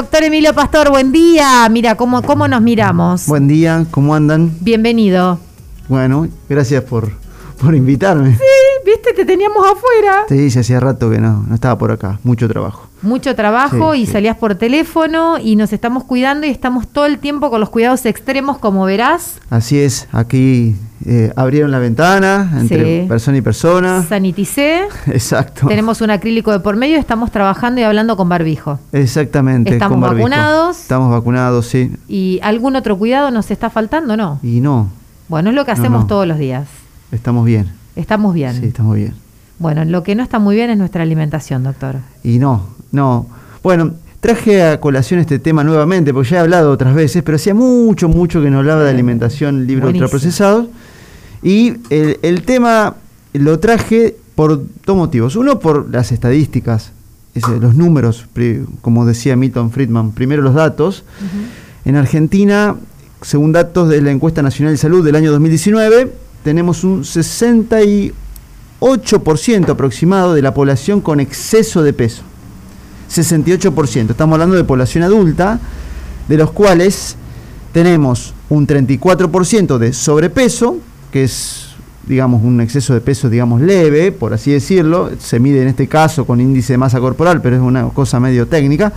Doctor Emilio Pastor, buen día. Mira, ¿cómo, cómo nos miramos? Buen día, ¿cómo andan? Bienvenido. Bueno, gracias por, por invitarme. Sí, viste, te teníamos afuera. Sí, hacía rato que no, no estaba por acá, mucho trabajo. Mucho trabajo y salías por teléfono y nos estamos cuidando y estamos todo el tiempo con los cuidados extremos, como verás. Así es, aquí eh, abrieron la ventana entre persona y persona. Saniticé. Exacto. Tenemos un acrílico de por medio, estamos trabajando y hablando con barbijo. Exactamente. Estamos vacunados. Estamos vacunados, sí. ¿Y algún otro cuidado nos está faltando, no? Y no. Bueno, es lo que hacemos todos los días. Estamos bien. Estamos bien. Sí, estamos bien. Bueno, lo que no está muy bien es nuestra alimentación, doctor. Y no, no. Bueno, traje a colación este tema nuevamente, porque ya he hablado otras veces, pero hacía mucho, mucho que no hablaba de alimentación libre ultraprocesados. Y el, tema lo traje por dos motivos. Uno, por las estadísticas, los números, como decía Milton Friedman. Primero los datos. En Argentina, según datos de la encuesta nacional de salud del año 2019, tenemos un 68% aproximado de la población con exceso de peso. 68%. Estamos hablando de población adulta, de los cuales tenemos un 34% de sobrepeso, que es digamos un exceso de peso digamos leve, por así decirlo, se mide en este caso con índice de masa corporal, pero es una cosa medio técnica,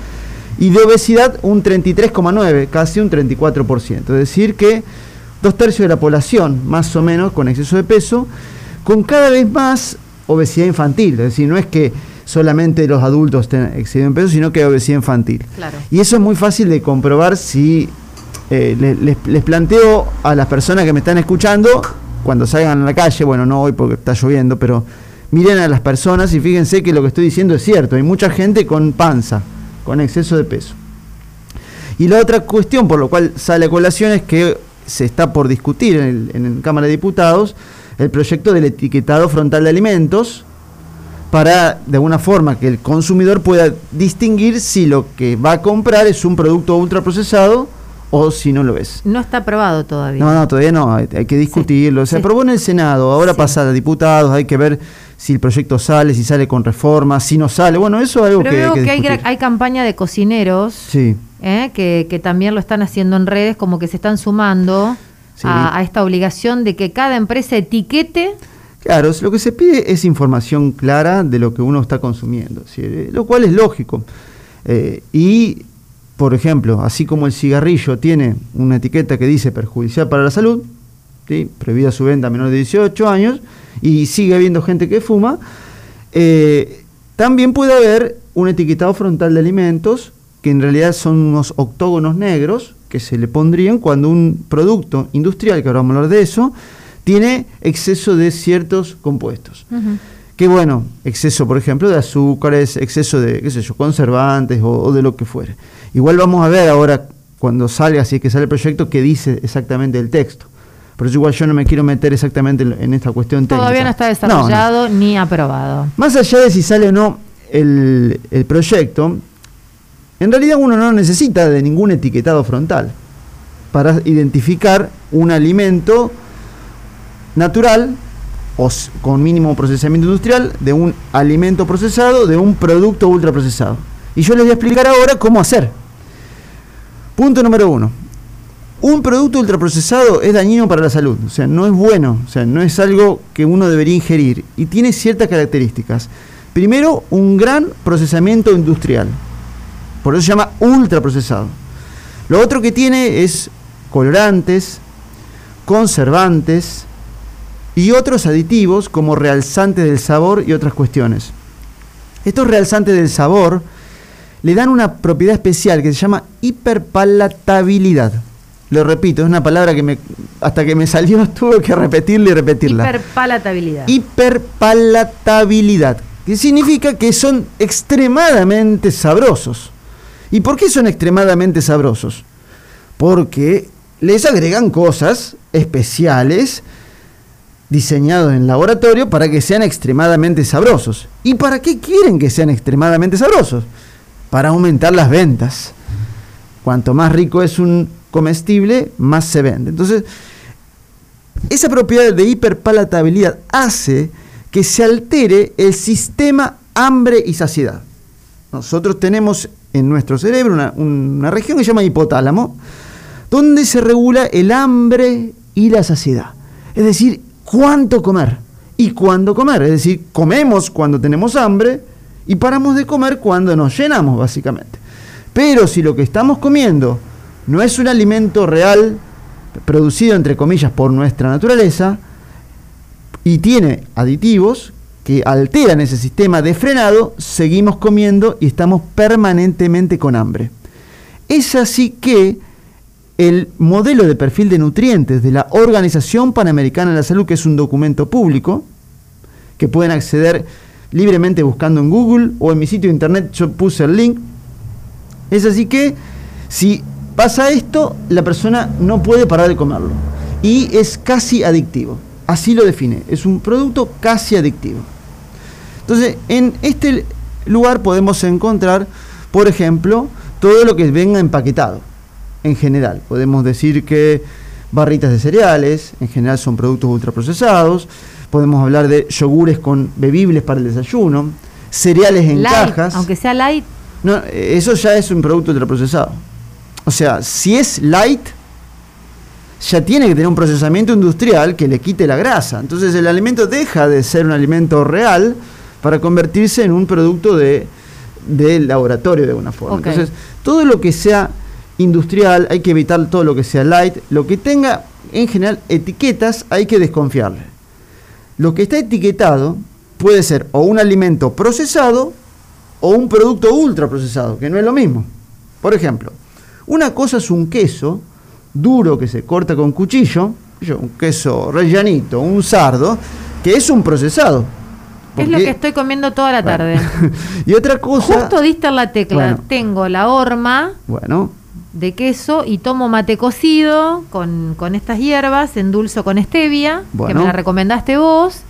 y de obesidad un 33,9, casi un 34%, es decir que dos tercios de la población más o menos con exceso de peso, con cada vez más obesidad infantil, es decir, no es que solamente los adultos estén excediendo peso, sino que obesidad infantil. Y eso es muy fácil de comprobar si eh, les, les, planteo a las personas que me están escuchando, cuando salgan a la calle, bueno, no hoy porque está lloviendo, pero miren a las personas y fíjense que lo que estoy diciendo es cierto. Hay mucha gente con panza, con exceso de peso. Y la otra cuestión por lo cual sale a colación es que se está por discutir en, en Cámara de Diputados el proyecto del etiquetado frontal de alimentos, para de alguna forma que el consumidor pueda distinguir si lo que va a comprar es un producto ultraprocesado o si no lo es. No está aprobado todavía. No, no, todavía no, hay, que discutirlo. se aprobó en el Senado, ahora pasa a diputados, hay que ver si el proyecto sale, si sale con reforma, si no sale. Bueno, eso es algo que, veo que, hay, hay, campaña de cocineros sí. ¿Eh? que, que, también lo están haciendo en redes, como que se están sumando a, a, esta obligación de que cada empresa etiquete. Claro, lo que se pide es información clara de lo que uno está consumiendo, lo cual es lógico. Eh, y por ejemplo, así como el cigarrillo tiene una etiqueta que dice perjudicial para la salud, ¿sí? prohibida su venta a menores de 18 años, y sigue habiendo gente que fuma, eh, también puede haber un etiquetado frontal de alimentos, que en realidad son unos octógonos negros, que se le pondrían cuando un producto industrial, que ahora vamos a hablar de eso, tiene exceso de ciertos compuestos. Que bueno, exceso, por ejemplo, de azúcares, exceso de, qué sé yo, conservantes o de lo que fuere. Igual vamos a ver ahora, cuando salga, si es que sale el proyecto, qué dice exactamente el texto. Pero igual yo no me quiero meter exactamente en esta cuestión técnica. Todavía no está desarrollado ni aprobado. Más allá de si sale o no el, proyecto, en realidad uno no necesita de ningún etiquetado frontal para identificar un alimento natural o con mínimo procesamiento industrial de un alimento procesado de un producto ultraprocesado. Y yo les voy a explicar ahora cómo hacer. Punto número uno. Un producto ultraprocesado es dañino para la salud, o sea, no es bueno, o sea, no es algo que uno debería ingerir y tiene ciertas características. Primero, un gran procesamiento industrial, por eso se llama ultraprocesado. Lo otro que tiene es colorantes, conservantes y otros aditivos como realzantes del sabor y otras cuestiones. Estos realzantes del sabor le dan una propiedad especial que se llama hiperpalatabilidad. Lo repito, es una palabra que me, hasta que me salió tuve que repetirla y repetirla. Hiperpalatabilidad. Hiperpalatabilidad, que significa que son extremadamente sabrosos. ¿Y por qué son extremadamente sabrosos? Porque les agregan cosas especiales diseñados en laboratorio para que sean extremadamente sabrosos. ¿Y para qué quieren que sean extremadamente sabrosos? Para aumentar las ventas. Cuanto más rico es un comestible, más se vende. Entonces, esa propiedad de hiperpalatabilidad hace que se altere el sistema hambre y saciedad. Nosotros tenemos en nuestro cerebro una, región que se llama hipotálamo, donde se regula el hambre y la saciedad. Es decir, cuánto comer y cuándo comer. Es decir, comemos cuando tenemos hambre y paramos de comer cuando nos llenamos, básicamente. Pero si lo que estamos comiendo no es un alimento real, producido entre comillas por nuestra naturaleza, y tiene aditivos que alteran ese sistema de frenado, seguimos comiendo y estamos permanentemente con hambre. Es así que el modelo de perfil de nutrientes de la Organización Panamericana de la Salud, que es un documento público, que pueden acceder libremente buscando en Google o en mi sitio de internet, yo puse el link, es así que si Pasa esto, la persona no puede parar de comerlo. Y es casi adictivo. Así lo define. Es un producto casi adictivo. Entonces, en este lugar podemos encontrar, por ejemplo, todo lo que venga empaquetado. En general, podemos decir que barritas de cereales, en general son productos ultraprocesados. Podemos hablar de yogures con bebibles para el desayuno, cereales en cajas. Aunque sea light. No, eso ya es un producto ultraprocesado. O sea, si es light, ya tiene que tener un procesamiento industrial que le quite la grasa. Entonces el alimento deja de ser un alimento real para convertirse en un producto de, laboratorio de alguna forma. Entonces, todo lo que sea industrial, hay que evitar todo lo que sea light. Lo que tenga, en general, etiquetas, hay que desconfiarle. Lo que está etiquetado puede ser o un alimento procesado o un producto ultra procesado, que no es lo mismo. Por ejemplo, una cosa es un queso duro que se corta con cuchillo, un queso rellanito, un sardo, que es un procesado. Es lo que estoy comiendo toda la tarde. y otra cosa. Justo diste la tecla. Tengo la horma bueno. de queso y tomo mate cocido con, estas hierbas, endulzo con stevia, que me la recomendaste vos.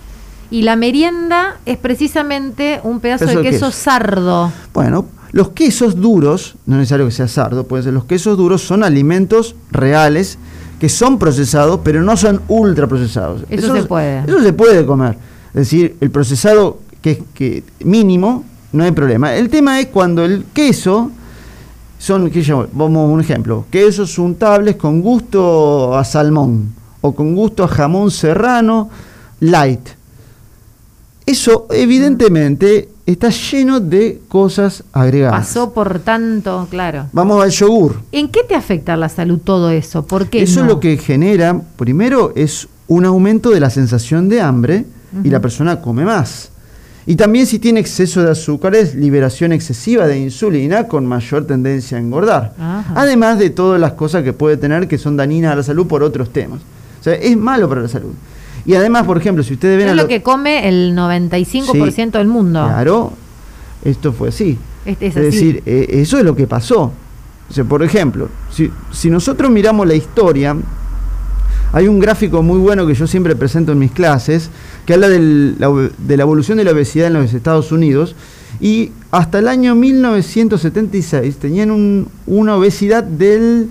Y la merienda es precisamente un pedazo de queso sardo. Bueno, los quesos duros, no es necesario que sea sardo, puede ser los quesos duros son alimentos reales que son procesados, pero no son ultra procesados. Eso, se puede. Eso se puede comer. Es decir, el procesado que es que mínimo, no hay problema. El tema es cuando el queso son, ¿qué llamo? Vamos a un ejemplo, quesos untables con gusto a salmón o con gusto a jamón serrano light. Eso evidentemente está lleno de cosas agregadas. Pasó por tanto, claro. Vamos al yogur. ¿En qué te afecta la salud todo eso? ¿Por qué eso lo que genera, primero, es un aumento de la sensación de hambre y la persona come más. Y también si tiene exceso de azúcares, liberación excesiva de insulina con mayor tendencia a engordar. Además de todas las cosas que puede tener que son dañinas a la salud por otros temas. O sea, es malo para la salud. Y además, por ejemplo, si ustedes ven... Es lo, que come el 95% del mundo. Claro, esto fue así. es, decir, eh, eso es lo que pasó. O sea, por ejemplo, si, si nosotros miramos la historia, hay un gráfico muy bueno que yo siempre presento en mis clases, que habla de la evolución de la obesidad en los Estados Unidos, y hasta el año 1976 tenían una obesidad del,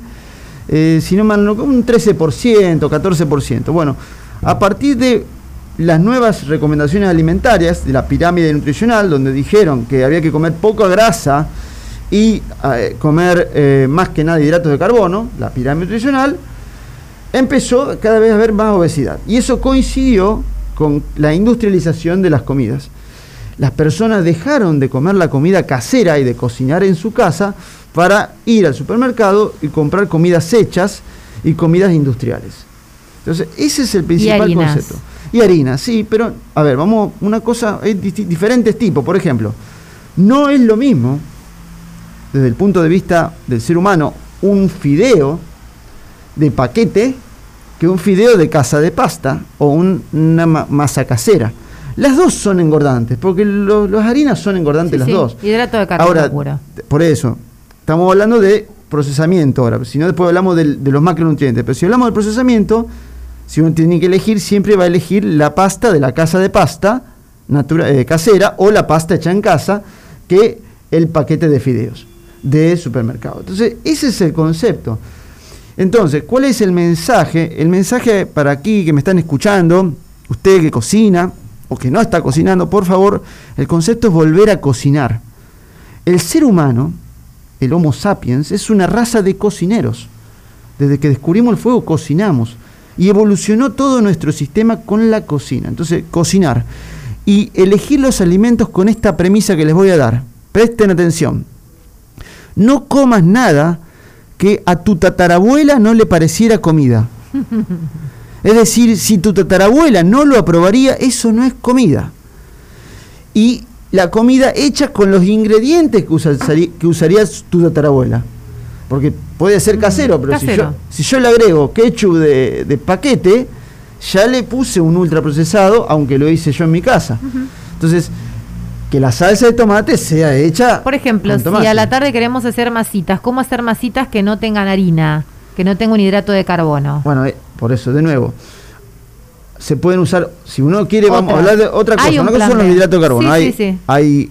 eh, si no mal un 13%, 14%. Bueno, a partir de las nuevas recomendaciones alimentarias de la pirámide nutricional, donde dijeron que había que comer poca grasa y eh, comer eh, más que nada hidratos de carbono, la pirámide nutricional, empezó cada vez a haber más obesidad. Y eso coincidió con la industrialización de las comidas. las personas dejaron de comer la comida casera y de cocinar en su casa para ir al supermercado y comprar comidas hechas y comidas industriales. Entonces, ese es el principal concepto. Y harina, sí, pero a ver, vamos, una cosa, hay diferentes tipos. Por ejemplo, no es lo mismo, desde el punto de vista del ser humano, un fideo de paquete que un fideo de casa de pasta o una masa casera. Las dos son engordantes, porque las harinas son engordantes las dos. Hidrato de carbono ahora, Por eso, estamos hablando de procesamiento ahora, si no después hablamos de, los macronutrientes, pero si hablamos del procesamiento, si uno tiene que elegir, siempre va a elegir la pasta de la casa de pasta eh, casera o la pasta hecha en casa que el paquete de fideos de supermercado. Entonces, ese es el concepto. Entonces, ¿cuál es el mensaje? El mensaje para aquí que me están escuchando, usted que cocina o que no está cocinando, por favor, el concepto es volver a cocinar. El ser humano, el Homo sapiens, es una raza de cocineros. Desde que descubrimos el fuego, cocinamos. Y evolucionó todo nuestro sistema con la cocina. Entonces, cocinar. Y elegir los alimentos con esta premisa que les voy a dar. Presten atención. No comas nada que a tu tatarabuela no le pareciera comida. Es decir, si tu tatarabuela no lo aprobaría, eso no es comida. Y la comida hecha con los ingredientes que, que usarías tu tatarabuela. Porque puede ser casero, pero Si, yo, si yo le agrego ketchup de, de, paquete, ya le puse un ultraprocesado, aunque lo hice yo en mi casa. Entonces, que la salsa de tomate sea hecha. Por ejemplo, si a la tarde queremos hacer masitas, ¿cómo hacer masitas que no tengan harina, que no tengan un hidrato de carbono? Bueno, eh, por eso, de nuevo, se pueden usar, si uno quiere, vamos a hablar de otra cosa. Una cosa son los hidratos de carbono. hay, hay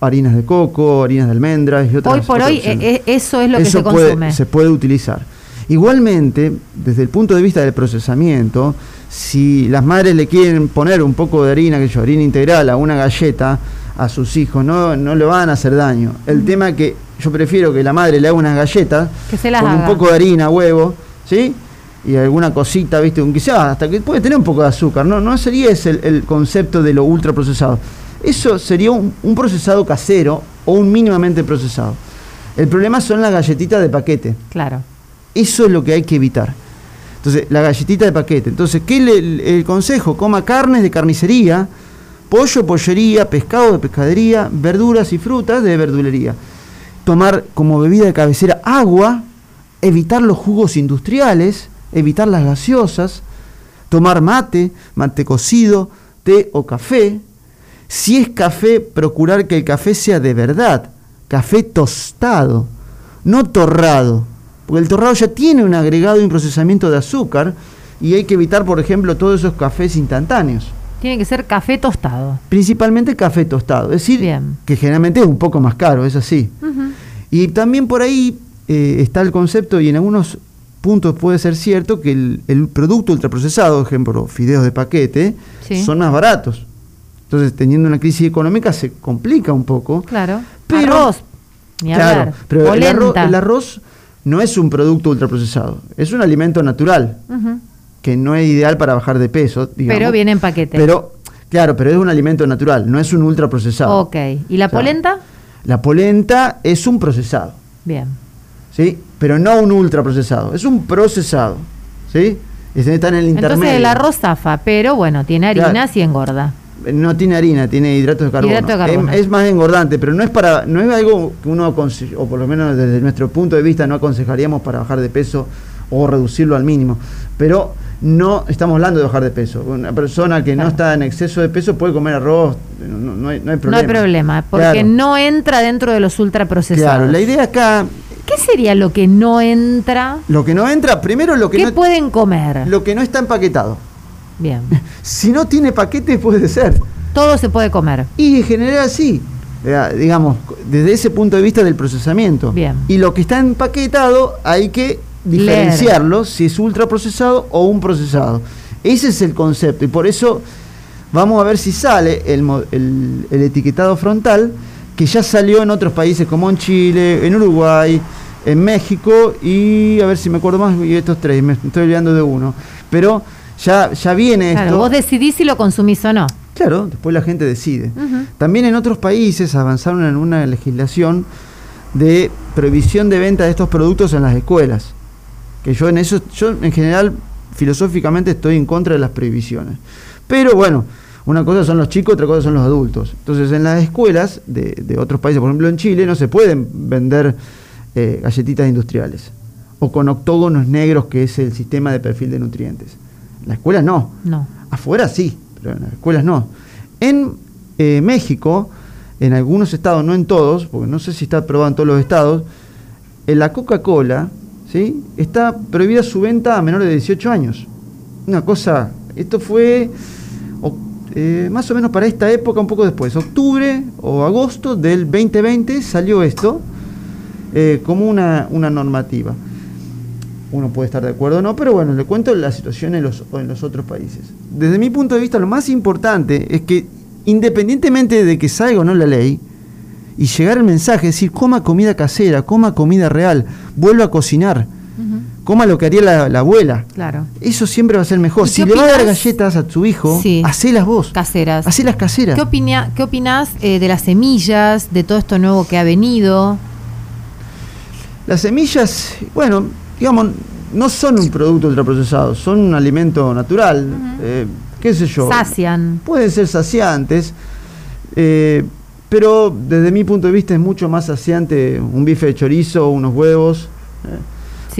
harinas de coco, harinas de almendras y otras Hoy por hoy, eh, eh, eso es lo que se consume. Se puede utilizar. Igualmente, desde el punto de vista del procesamiento, si las madres le quieren poner un poco de harina, que yo, harina integral a una galleta, a sus hijos, no, no le van a hacer daño. El tema es que yo prefiero que la madre le haga unas galletas con un poco de harina, huevo, ¿sí? Y alguna cosita, ¿viste? Aunque sea, hasta que puede tener un poco de azúcar, ¿no? No sería ese el, concepto de lo ultraprocesado. Eso sería un, procesado casero o un mínimamente procesado. El problema son las galletitas de paquete. Claro. Eso es lo que hay que evitar. Entonces, la galletita de paquete. Entonces, ¿qué le, el consejo? Coma carnes de carnicería, pollo, pollería, pescado de pescadería, verduras y frutas de verdulería. Tomar como bebida de cabecera agua, evitar los jugos industriales, evitar las gaseosas, tomar mate, mate cocido, té o café. Si es café, procurar que el café sea de verdad, café tostado, no torrado, porque el torrado ya tiene un agregado y un procesamiento de azúcar y hay que evitar, por ejemplo, todos esos cafés instantáneos. Tiene que ser café tostado. Principalmente café tostado, es decir, que generalmente es un poco más caro, es así. Y también por ahí eh, está el concepto, y en algunos puntos puede ser cierto, que el, producto ultraprocesado, ejemplo, fideos de paquete, son más baratos. Entonces, teniendo una crisis económica se complica un poco. Claro. Pero, arroz. claro, pero el arroz, el arroz, no es un producto ultraprocesado, es un alimento natural que no es ideal para bajar de peso. Digamos, pero viene en paquete. Pero, claro, pero es un alimento natural, no es un ultraprocesado. Ok. ¿Y la polenta? La polenta es un procesado. Bien. ¿Sí? Pero no un ultraprocesado, es un procesado. ¿Sí? Está en el intermedio. Entonces el arroz zafa, pero bueno, tiene harinas y engorda. No tiene harina, tiene hidratos de carbono. Hidrato de carbono. Es, más engordante, pero no es para no es algo que uno o por lo menos desde nuestro punto de vista no aconsejaríamos para bajar de peso o reducirlo al mínimo. Pero no estamos hablando de bajar de peso. Una persona que no está en exceso de peso puede comer arroz, no, hay, problema. No hay problema, porque no entra dentro de los ultraprocesados. Claro, la idea acá... ¿Qué sería lo que no entra? Lo que no entra, primero lo que ¿Qué pueden comer? Lo que no está empaquetado. Bien. si no tiene paquete puede ser. Todo se puede comer. Y en general sí. Digamos, desde ese punto de vista del procesamiento. Bien. Y lo que está empaquetado hay que diferenciarlo si es ultraprocesado o un procesado. Ese es el concepto y por eso vamos a ver si sale el, el, etiquetado frontal que ya salió en otros países como en Chile, en Uruguay, en México y a ver si me acuerdo más, y estos tres, me estoy olvidando de uno. Pero ya, ya viene claro, Vos decidís si lo consumís o no. Claro, después la gente decide. También en otros países avanzaron en una legislación de prohibición de venta de estos productos en las escuelas. Que yo en eso, yo en general filosóficamente estoy en contra de las prohibiciones. Pero bueno, una cosa son los chicos, otra cosa son los adultos. Entonces en las escuelas de, otros países, por ejemplo en Chile, no se pueden vender eh, galletitas industriales o con octógonos negros, que es el sistema de perfil de nutrientes. En las escuelas no. No. Afuera sí, pero en las escuelas no. En eh, México, en algunos estados, no en todos, porque no sé si está aprobado en todos los estados, en la Coca-Cola ¿sí? está prohibida su venta a menores de 18 años. Una cosa, esto fue eh, más o menos para esta época, un poco después, octubre o agosto del 2020 salió esto eh, como una, una normativa uno puede estar de acuerdo o no, pero bueno, le cuento la situación en los, en los otros países. Desde mi punto de vista, lo más importante es que independientemente de que salga o no la ley, y llegar el mensaje, es decir, coma comida casera, coma comida real, vuelva a cocinar, coma lo que haría la, abuela. Claro. Eso siempre va a ser mejor. Si le va a dar galletas a tu hijo, sí. hacelas vos. Caseras. Hacelas caseras. ¿Qué, opina, qué opinás eh, de las semillas, de todo esto nuevo que ha venido? Las semillas, bueno, digamos, no son un producto ultraprocesado, son un alimento natural. Eh, ¿Qué sé yo? Sacian. Pueden ser saciantes, eh, pero desde mi punto de vista es mucho más saciante un bife de chorizo, unos huevos. Eh,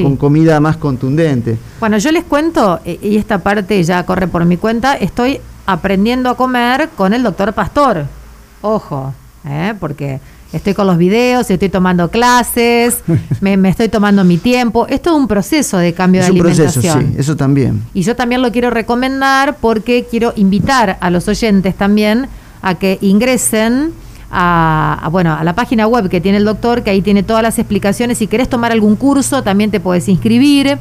con comida más contundente. Bueno, yo les cuento, y esta parte ya corre por mi cuenta, estoy aprendiendo a comer con el doctor Pastor. Ojo, porque Estoy con los videos, estoy tomando clases, me, estoy tomando mi tiempo. Es un proceso de cambio de alimentación. Proceso, sí, eso también. Y yo también lo quiero recomendar porque quiero invitar a los oyentes también a que ingresen a, bueno, a la página web que tiene el doctor, que ahí tiene todas las explicaciones. Si querés tomar algún curso, también te puedes inscribir.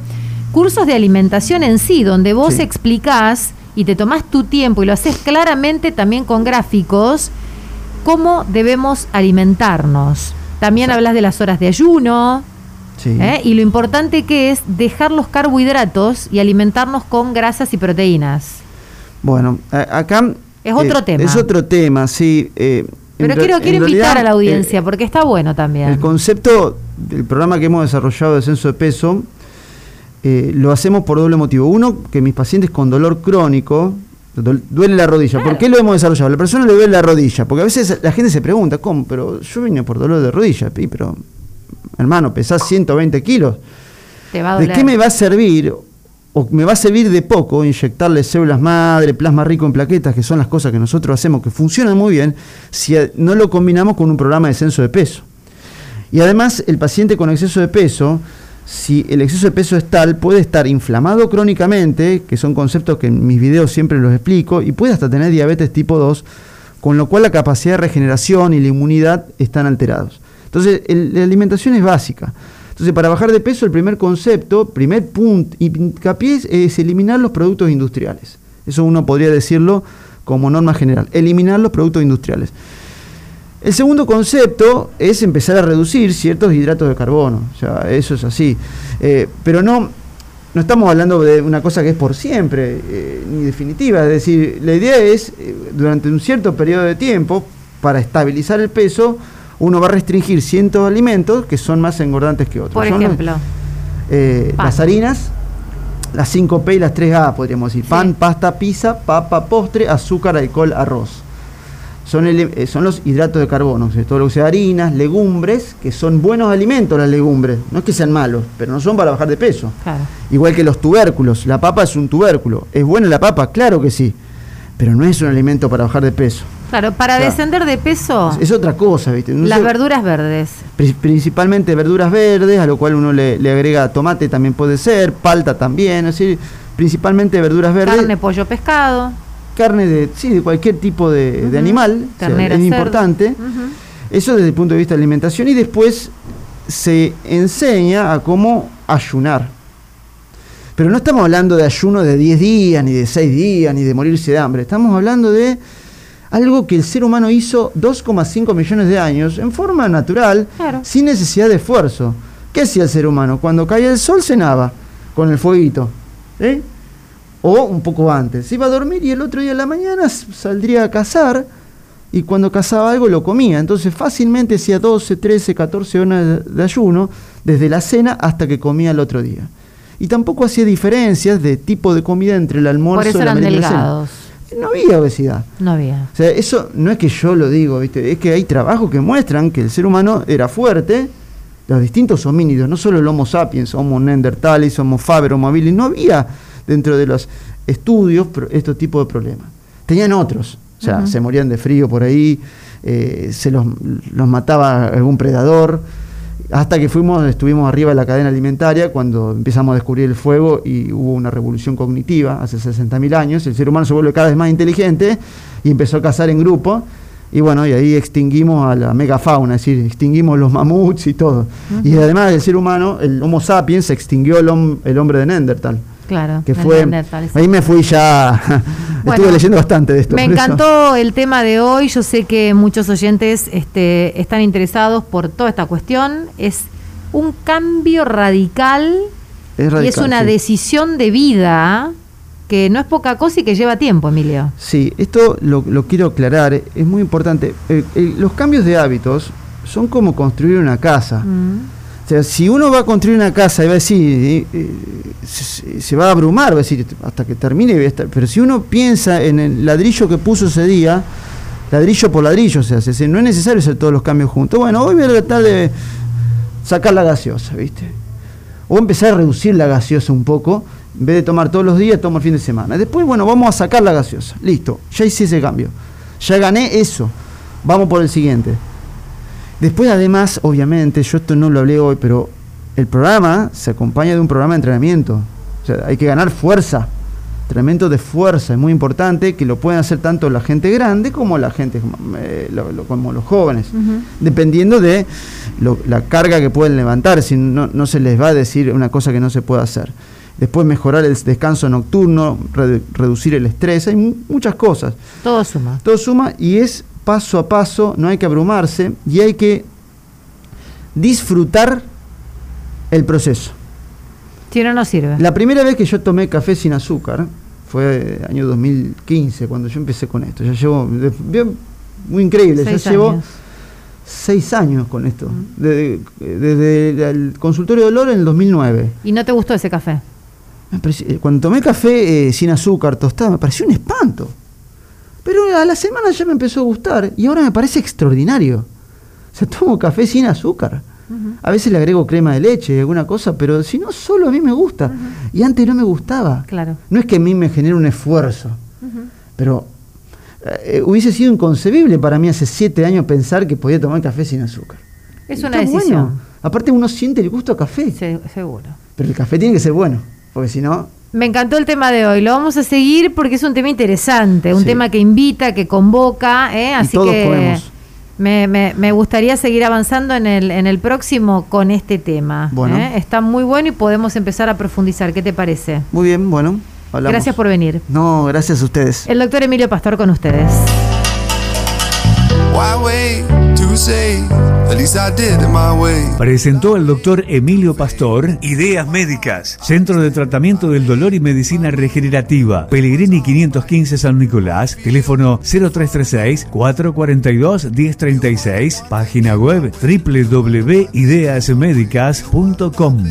Cursos de alimentación en sí, donde vos explicás y te tomás tu tiempo y lo haces claramente también con gráficos cómo debemos alimentarnos. También hablas de las horas de ayuno. ¿eh? Y lo importante que es dejar los carbohidratos y alimentarnos con grasas y proteínas. Bueno, acá... Es otro eh, tema. Es otro tema, sí. Eh, Pero quiero, quiero invitar a la audiencia, porque está bueno también. El concepto del programa que hemos desarrollado de censo de peso, lo hacemos por doble motivo. Uno, que mis pacientes con dolor crónico, Duele la rodilla. ¿Por qué lo hemos desarrollado? A la persona le duele la rodilla. Porque a veces la gente se pregunta, ¿cómo? Pero yo vine por dolor de rodilla. Pero, hermano, pesás 120 kilos. ¿De qué me va a servir? Me va a servir de poco inyectarle células madre, plasma rico en plaquetas, que son las cosas que nosotros hacemos, que funcionan muy bien, si no lo combinamos con un programa de descenso de peso. Y además, el paciente con exceso de peso si el exceso de peso es tal, puede estar inflamado crónicamente, que son conceptos que en mis videos siempre los explico, y puede hasta tener diabetes tipo 2, con lo cual la capacidad de regeneración y la inmunidad están alterados. Entonces, la alimentación es básica. Entonces, para bajar de peso, el primer concepto, primer punto, hincapié es eliminar los productos industriales. Eso uno podría decirlo como norma general, eliminar los productos industriales. El segundo concepto es empezar a reducir ciertos hidratos de carbono, o sea, eso es así. Eh, pero no, no estamos hablando de una cosa que es por siempre, eh, ni definitiva, es decir, la idea es, eh, durante un cierto periodo de tiempo, para estabilizar el peso, uno va a restringir ciertos alimentos que son más engordantes que otros. Por ejemplo, las harinas, las 5P y las 3A, podríamos decir, pan, pasta, pizza, papa, postre, azúcar, alcohol, arroz son, eh, son los hidratos de carbono, todo lo que sea harinas, legumbres, que son buenos alimentos las legumbres, no es que sean malos, pero no son para bajar de peso. Igual que los tubérculos, la papa es un tubérculo. ¿Es buena la papa? Claro que sí, pero no es un alimento para bajar de peso. Claro, para descender de peso. Es, otra cosa, ¿viste? las verduras verdes. Principalmente verduras verdes, a lo cual uno le, agrega tomate también puede ser, palta también, es decir, principalmente verduras verdes. Carne, pollo, pescado carne de, sí, de cualquier tipo de, animal, es importante. Eso desde el punto de vista de alimentación y después se enseña a cómo ayunar. Pero no estamos hablando de ayuno de 10 días, ni de 6 días, ni de morirse de hambre. Estamos hablando de algo que el ser humano hizo 2,5 millones de años en forma natural, sin necesidad de esfuerzo. ¿Qué hacía el ser humano? Cuando caía el sol cenaba con el fueguito. ¿eh? o un poco antes. Iba a dormir y el otro día de la mañana saldría a cazar y cuando cazaba algo lo comía. Entonces fácilmente hacía 12, 13, 14 horas de ayuno desde la cena hasta que comía el otro día. Y tampoco hacía diferencias de tipo de comida entre el almuerzo y la delgados. No había obesidad. No había. O sea, eso no es que yo lo digo, ¿viste? es que hay trabajos que muestran que el ser humano era fuerte, los distintos homínidos, no solo el Homo sapiens, Homo neanderthalis, Homo faber, Homo habilis, no había dentro de los estudios estos tipos de problemas. Tenían otros, o sea, se morían de frío por ahí, eh, se los, mataba algún predador, hasta que fuimos, estuvimos arriba de la cadena alimentaria cuando empezamos a descubrir el fuego y hubo una revolución cognitiva hace 60.000 años, el ser humano se vuelve cada vez más inteligente y empezó a cazar en grupo. Y bueno, y ahí extinguimos a la megafauna, es decir, extinguimos los mamuts y todo. Y además del ser humano, el Homo sapiens, extinguió el, el hombre de Neandertal. Claro. Que fue. Ahí me fui ya. estuve leyendo bastante de esto. Me encantó el tema de hoy. Yo sé que muchos oyentes este, están interesados por toda esta cuestión. Es un cambio radical, y es una decisión de vida que no es poca cosa y que lleva tiempo, Emilio. Sí, esto lo, quiero aclarar, es muy importante. Eh, eh, los cambios de hábitos son como construir una casa. Mm sea, si uno va a construir una casa y va a decir, se, va a abrumar, va a decir, hasta que termine, pero si uno piensa en el ladrillo que puso ese día, ladrillo por ladrillo se hace, no es necesario hacer todos los cambios juntos. Bueno, hoy voy a tratar de sacar la gaseosa, ¿viste? O empezar a reducir la gaseosa un poco, en vez de tomar todos los días, tomo el fin de semana. Después, bueno, vamos a sacar la gaseosa. Listo, ya hice ese cambio. Ya gané eso. Vamos por el siguiente. Después, además, obviamente, yo esto no lo hablé hoy, pero el programa se acompaña de un programa de entrenamiento. O sea, hay que ganar fuerza. Entrenamiento de fuerza es muy importante, que lo pueden hacer tanto la gente grande como la gente, eh, como los jóvenes, dependiendo de la carga que pueden levantar. Si no, no se les va a decir una cosa que no se puede hacer después mejorar el descanso nocturno, reducir el estrés, hay muchas cosas. Todo suma. Todo suma y es paso a paso, no hay que abrumarse y hay que disfrutar el proceso. Si no, no sirve. La primera vez que yo tomé café sin azúcar fue año 2015, cuando yo empecé con esto. Ya llevo, muy increíble, ya llevo seis años con esto. Desde, el consultorio de dolor en el 2009. ¿Y no te gustó ese café? Cuando tomé café eh, sin azúcar, tostado, me pareció un espanto. Pero a la semana ya me empezó a gustar y ahora me parece extraordinario. O sea, tomo café sin azúcar. A veces le agrego crema de leche y alguna cosa, pero si no, solo a mí me gusta. Y antes no me gustaba. Claro. No es que a mí me genere un esfuerzo, pero eh, hubiese sido inconcebible para mí hace siete años pensar que podía tomar café sin azúcar. Es una decisión. Aparte uno siente el gusto a café. seguro. Pero el café tiene que ser bueno, porque si no... Me encantó el tema de hoy. Lo vamos a seguir porque es un tema interesante, un tema que invita, que convoca. ¿eh? Así que me, gustaría seguir avanzando en el, en el próximo con este tema. ¿eh? Está muy bueno y podemos empezar a profundizar. ¿Qué te parece? Muy bien, bueno. Gracias por venir. No, gracias a ustedes. El doctor Emilio Pastor con ustedes. Presentó el doctor Emilio Pastor. Ideas Médicas, Centro de Tratamiento del Dolor y Medicina Regenerativa, Pellegrini 515 San Nicolás, teléfono 0336-442-1036, página web www.ideasmedicas.com.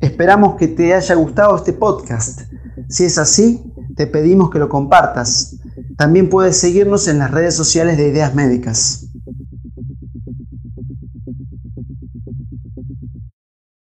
Esperamos que te haya gustado este podcast. Si es así, te pedimos que lo compartas. También puedes seguirnos en las redes sociales de Ideas Médicas.